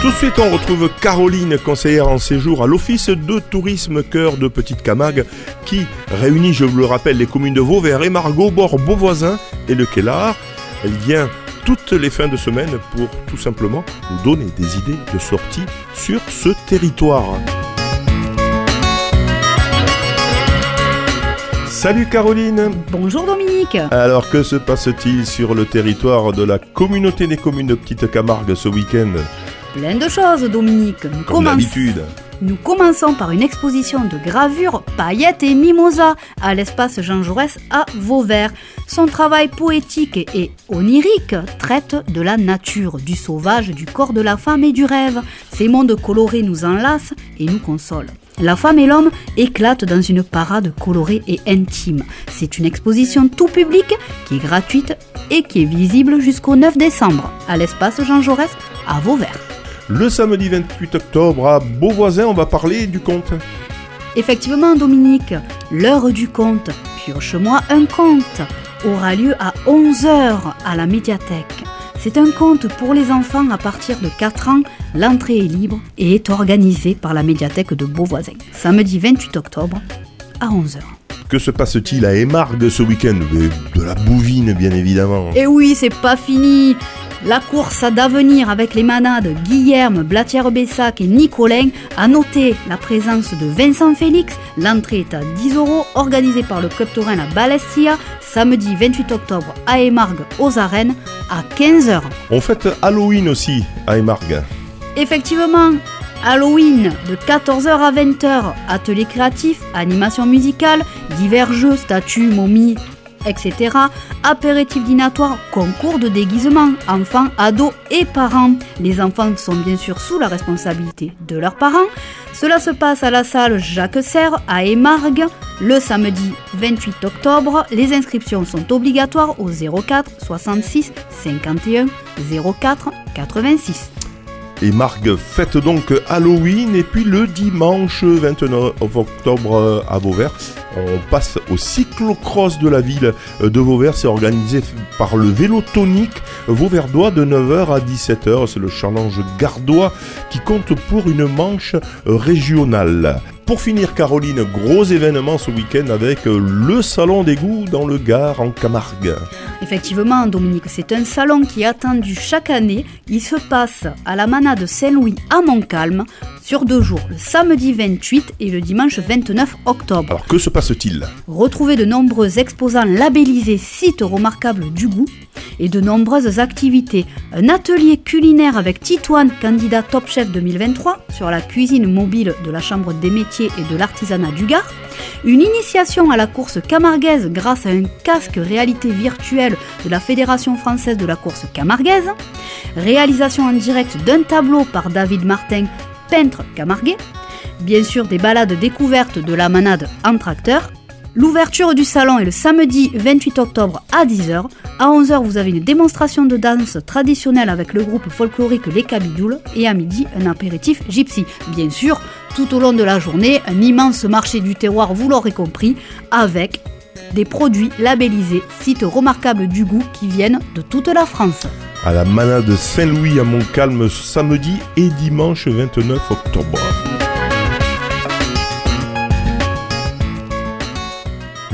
Tout de suite, on retrouve Caroline, conseillère en séjour à l'Office de tourisme Cœur de Petite Camargue, qui réunit, je vous le rappelle, les communes de Vauvert et Margot, Bord, Beauvoisin et le Kellar. Elle vient toutes les fins de semaine pour tout simplement nous donner des idées de sortie sur ce territoire. Salut Caroline Bonjour Dominique Alors que se passe-t-il sur le territoire de la communauté des communes de Petite Camargue ce week-end? Plein de choses, Dominique. Nous Comme d'habitude. Nous commençons par une exposition de gravures, paillettes et mimosas à l'espace Jean Jaurès à Vauvert. Son travail poétique et onirique traite de la nature, du sauvage, du corps de la femme et du rêve. Ces mondes colorés nous enlacent et nous consolent. La femme et l'homme éclatent dans une parade colorée et intime. C'est une exposition tout public qui est gratuite et qui est visible jusqu'au 9 décembre à l'espace Jean Jaurès à Vauvert. Le samedi 28 octobre à Beauvoisin, on va parler du conte. Effectivement, Dominique, l'heure du conte, pioche-moi un conte, aura lieu à 11h à la médiathèque. C'est un conte pour les enfants à partir de 4 ans. L'entrée est libre et est organisée par la médiathèque de Beauvoisin. Samedi 28 octobre à 11h. Que se passe-t-il à Émargue ce week-end? De la bouvine, bien évidemment. Et oui, c'est pas fini. La course à d'avenir avec les manades Guillerme, Blatière-Bessac et Nicolin a noté la présence de Vincent Félix. L'entrée est à 10 euros, organisée par le club taurin La Balestia, samedi 28 octobre à Émargue aux arènes à 15h. On fête Halloween aussi à Émargue. Effectivement, Halloween de 14h à 20h, atelier créatif, animation musicale, divers jeux, statues, momies, etc. Apéritif dînatoire, concours de déguisement, enfants, ados et parents. Les enfants sont bien sûr sous la responsabilité de leurs parents. Cela se passe à la salle Jacques Serre à Émargues le samedi 28 octobre. Les inscriptions sont obligatoires au 04 66 51 04 86. Et fête donc Halloween et puis le dimanche 29 octobre à Vauvert, on passe au cyclocross de la ville de Vauvert. C'est organisé par le vélo tonique vauverdois de 9h à 17h. C'est le challenge gardois qui compte pour une manche régionale. Pour finir, Caroline, gros événement ce week-end avec le Salon des goûts dans le Gard en Camargue. Effectivement, Dominique, c'est un salon qui est attendu chaque année. Il se passe à la Manade Saint-Louis à Montcalm sur deux jours, le samedi 28 et le dimanche 29 octobre. Alors que se passe-t-il? Retrouvez de nombreux exposants labellisés sites remarquables du goût et de nombreuses activités. Un atelier culinaire avec Titoine, candidat Top Chef 2023 sur la cuisine mobile de la Chambre des métiers et de l'artisanat du Gard. Une initiation à la course camarguaise grâce à un casque réalité virtuelle de la Fédération française de la course camarguaise. Réalisation en direct d'un tableau par David Martin, peintre camarguais. Bien sûr, des balades découvertes de la manade en tracteur L'ouverture du salon est le samedi 28 octobre à 10h. À 11h, vous avez une démonstration de danse traditionnelle avec le groupe folklorique Les Cabidoules et à midi, un apéritif gypsy. Bien sûr, tout au long de la journée, un immense marché du terroir, vous l'aurez compris, avec des produits labellisés, sites remarquables du goût qui viennent de toute la France. À la manade Saint-Louis à Montcalm samedi et dimanche 29 octobre.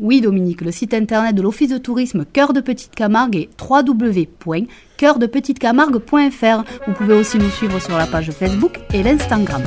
oui, Dominique, le site internet de l'Office de tourisme Cœur de Petite Camargue est www.cœurdepetitecamargue.fr. Vous pouvez aussi nous suivre sur la page Facebook et l'Instagram.